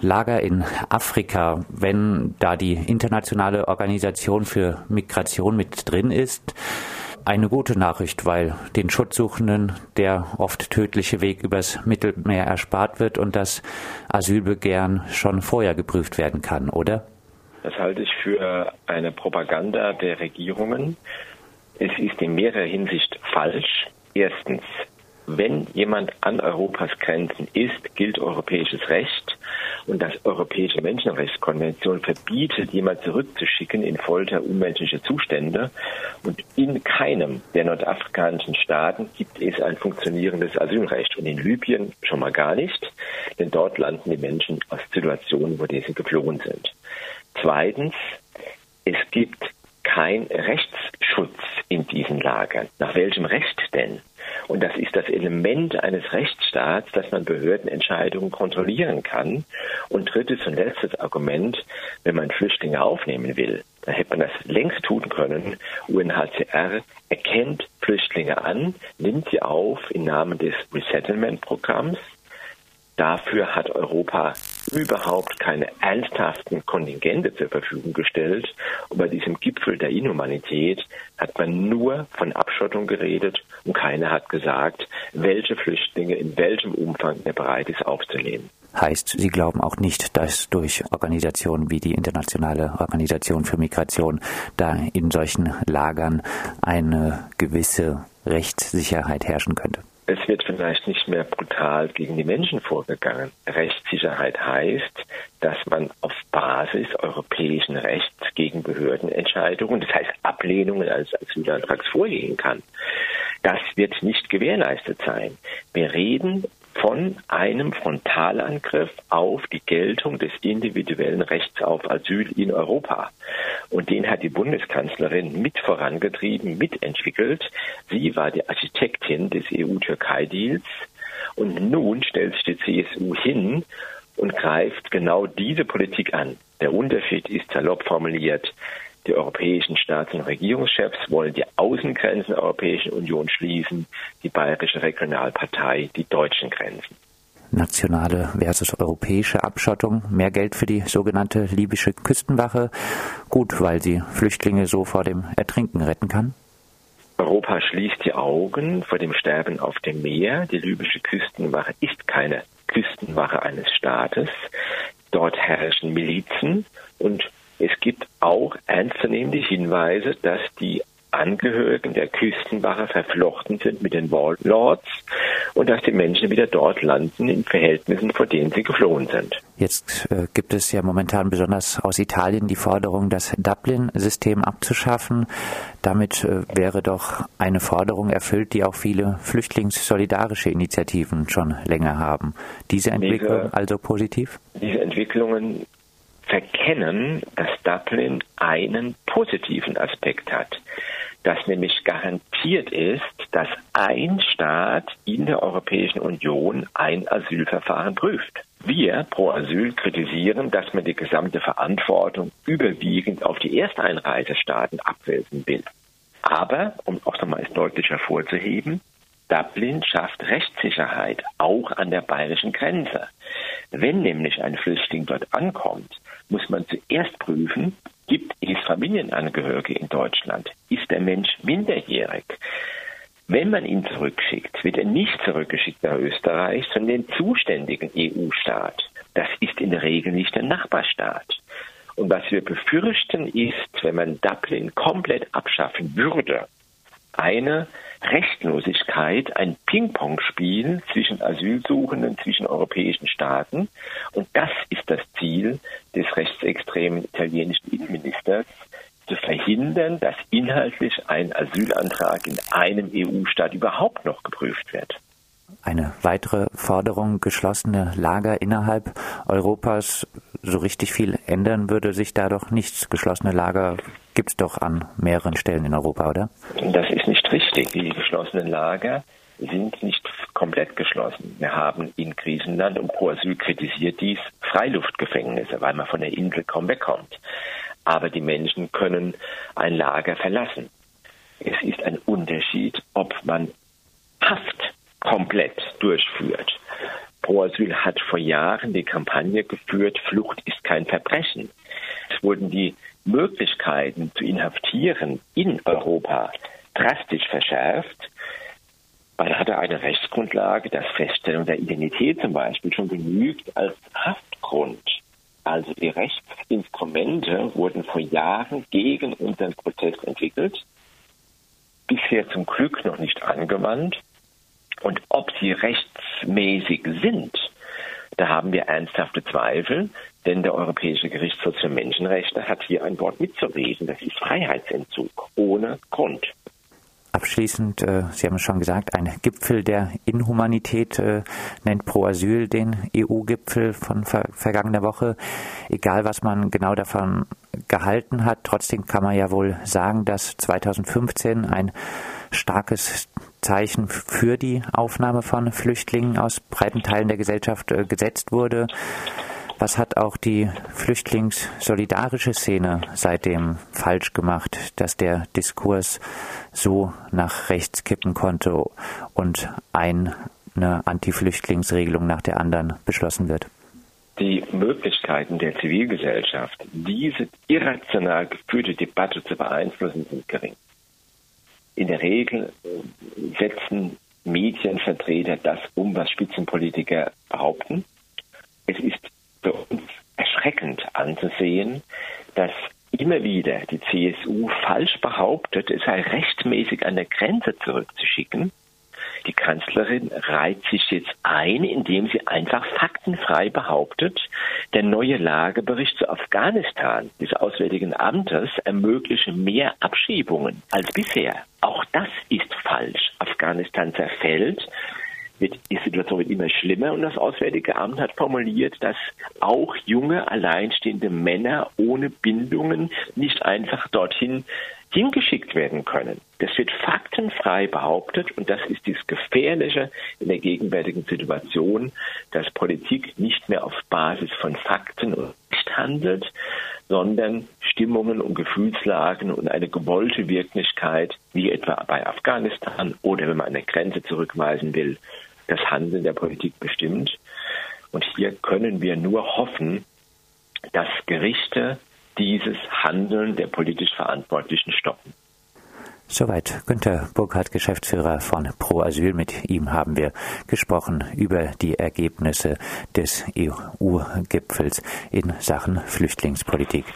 Lager in Afrika, wenn da die internationale Organisation für Migration mit drin ist, eine gute Nachricht, weil den Schutzsuchenden der oft tödliche Weg übers Mittelmeer erspart wird und das Asylbegehren schon vorher geprüft werden kann, oder? Das halte ich für eine Propaganda der Regierungen. Es ist in mehrerer Hinsicht falsch. Erstens, wenn jemand an Europas Grenzen ist, gilt europäisches Recht. Und das Europäische Menschenrechtskonvention verbietet, jemand zurückzuschicken in Folter unmenschliche Zustände. Und in keinem der nordafrikanischen Staaten gibt es ein funktionierendes Asylrecht. Und in Libyen schon mal gar nicht, denn dort landen die Menschen aus Situationen, wo diese geflohen sind. Zweitens, es gibt kein Rechtsschutz in diesen Lagern. Nach welchem Recht denn? Und das ist das Element eines Rechtsstaats, dass man Behördenentscheidungen kontrollieren kann. Und drittes und letztes Argument, wenn man Flüchtlinge aufnehmen will, dann hätte man das längst tun können. UNHCR erkennt Flüchtlinge an, nimmt sie auf im Namen des Resettlement-Programms. Dafür hat Europa überhaupt keine ernsthaften Kontingente zur Verfügung gestellt. Und bei diesem Gipfel der Inhumanität hat man nur von Abschottung geredet und keiner hat gesagt, welche Flüchtlinge in welchem Umfang er bereit ist aufzunehmen. Heißt, Sie glauben auch nicht, dass durch Organisationen wie die Internationale Organisation für Migration da in solchen Lagern eine gewisse Rechtssicherheit herrschen könnte? Es wird vielleicht nicht mehr brutal gegen die Menschen vorgegangen. Rechtssicherheit heißt, dass man auf Basis europäischen Rechts gegen Behördenentscheidungen, das heißt Ablehnungen als Asylantrags vorgehen kann. Das wird nicht gewährleistet sein. Wir reden von einem Frontalangriff auf die Geltung des individuellen Rechts auf Asyl in Europa. Und den hat die Bundeskanzlerin mit vorangetrieben, mitentwickelt. Sie war die Architektin des EU-Türkei-Deals. Und nun stellt sich die CSU hin und greift genau diese Politik an. Der Unterschied ist salopp formuliert. Die europäischen Staats- und Regierungschefs wollen die Außengrenzen der Europäischen Union schließen, die Bayerische Regionalpartei die deutschen Grenzen. Nationale versus europäische Abschottung, mehr Geld für die sogenannte libysche Küstenwache, gut, weil sie Flüchtlinge so vor dem Ertrinken retten kann. Europa schließt die Augen vor dem Sterben auf dem Meer. Die libysche Küstenwache ist keine Küstenwache eines Staates. Dort herrschen Milizen und es gibt auch ernstzunehmende Hinweise, dass die Angehörigen der Küstenwache verflochten sind mit den Warlords und dass die Menschen wieder dort landen in Verhältnissen, vor denen sie geflohen sind. Jetzt äh, gibt es ja momentan besonders aus Italien die Forderung, das Dublin-System abzuschaffen. Damit äh, wäre doch eine Forderung erfüllt, die auch viele flüchtlingssolidarische Initiativen schon länger haben. Diese Entwicklung diese, also positiv? Diese Entwicklungen verkennen, dass Dublin einen positiven Aspekt hat, dass nämlich garantiert ist, dass ein Staat in der Europäischen Union ein Asylverfahren prüft. Wir pro Asyl kritisieren, dass man die gesamte Verantwortung überwiegend auf die Ersteinreisestaaten abwälzen will. Aber, um auch nochmal deutlich hervorzuheben, Dublin schafft Rechtssicherheit auch an der bayerischen Grenze. Wenn nämlich ein Flüchtling dort ankommt, muss man zuerst prüfen, gibt es Familienangehörige in Deutschland? Ist der Mensch minderjährig? Wenn man ihn zurückschickt, wird er nicht zurückgeschickt nach Österreich, sondern den zuständigen EU-Staat. Das ist in der Regel nicht der Nachbarstaat. Und was wir befürchten ist, wenn man Dublin komplett abschaffen würde, eine Rechtlosigkeit, ein Ping-Pong-Spiel zwischen Asylsuchenden, zwischen europäischen Staaten. Und das ist das Ziel des rechtsextremen italienischen Innenministers, zu verhindern, dass inhaltlich ein Asylantrag in einem EU-Staat überhaupt noch geprüft wird. Eine weitere Forderung, geschlossene Lager innerhalb Europas, so richtig viel ändern würde sich da doch nichts. Geschlossene Lager gibt es doch an mehreren Stellen in Europa, oder? Das ist nicht richtig. Die geschlossenen Lager sind nicht komplett geschlossen. Wir haben in Griechenland, und Pro Asyl kritisiert dies, Freiluftgefängnisse, weil man von der Insel kaum wegkommt. Aber die Menschen können ein Lager verlassen. Es ist ein Unterschied, ob man Haft komplett durchführt Pro Asyl hat vor Jahren die Kampagne geführt, Flucht ist kein Verbrechen. Es wurden die Möglichkeiten zu inhaftieren in Europa drastisch verschärft. Man hatte eine Rechtsgrundlage, dass Feststellung der Identität zum Beispiel schon genügt als Haftgrund. Also die Rechtsinstrumente wurden vor Jahren gegen unseren Protest entwickelt, bisher zum Glück noch nicht angewandt. Und ob sie rechtsmäßig sind, da haben wir ernsthafte Zweifel, denn der Europäische Gerichtshof für Menschenrechte hat hier ein Wort mitzureden. Das ist Freiheitsentzug ohne Grund. Abschließend, äh, Sie haben es schon gesagt, ein Gipfel der Inhumanität äh, nennt Pro Asyl den EU-Gipfel von ver vergangener Woche. Egal, was man genau davon gehalten hat, trotzdem kann man ja wohl sagen, dass 2015 ein starkes Zeichen für die Aufnahme von Flüchtlingen aus breiten Teilen der Gesellschaft äh, gesetzt wurde. Was hat auch die flüchtlingssolidarische Szene seitdem falsch gemacht, dass der Diskurs so nach rechts kippen konnte und eine Anti-Flüchtlingsregelung nach der anderen beschlossen wird? Die Möglichkeiten der Zivilgesellschaft, diese irrational geführte Debatte zu beeinflussen, sind gering. In der Regel äh, setzen Medienvertreter das um, was Spitzenpolitiker behaupten. Es ist für uns erschreckend anzusehen, dass immer wieder die CSU falsch behauptet, es sei rechtmäßig an der Grenze zurückzuschicken. Die Kanzlerin reiht sich jetzt ein, indem sie einfach faktenfrei behauptet, der neue Lagebericht zu Afghanistan des Auswärtigen Amtes ermögliche mehr Abschiebungen als bisher. Auch das ist falsch. Afghanistan zerfällt wird, die Situation wird immer schlimmer und das Auswärtige Amt hat formuliert, dass auch junge, alleinstehende Männer ohne Bindungen nicht einfach dorthin hingeschickt werden können. Das wird faktenfrei behauptet und das ist das Gefährliche in der gegenwärtigen Situation, dass Politik nicht mehr auf Basis von Fakten und Recht handelt, sondern Stimmungen und Gefühlslagen und eine gewollte Wirklichkeit, wie etwa bei Afghanistan oder wenn man eine Grenze zurückweisen will, das Handeln der Politik bestimmt. Und hier können wir nur hoffen, dass Gerichte dieses Handeln der politisch Verantwortlichen stoppen. Soweit Günter Burkhardt, Geschäftsführer von Pro Asyl. Mit ihm haben wir gesprochen über die Ergebnisse des EU-Gipfels in Sachen Flüchtlingspolitik.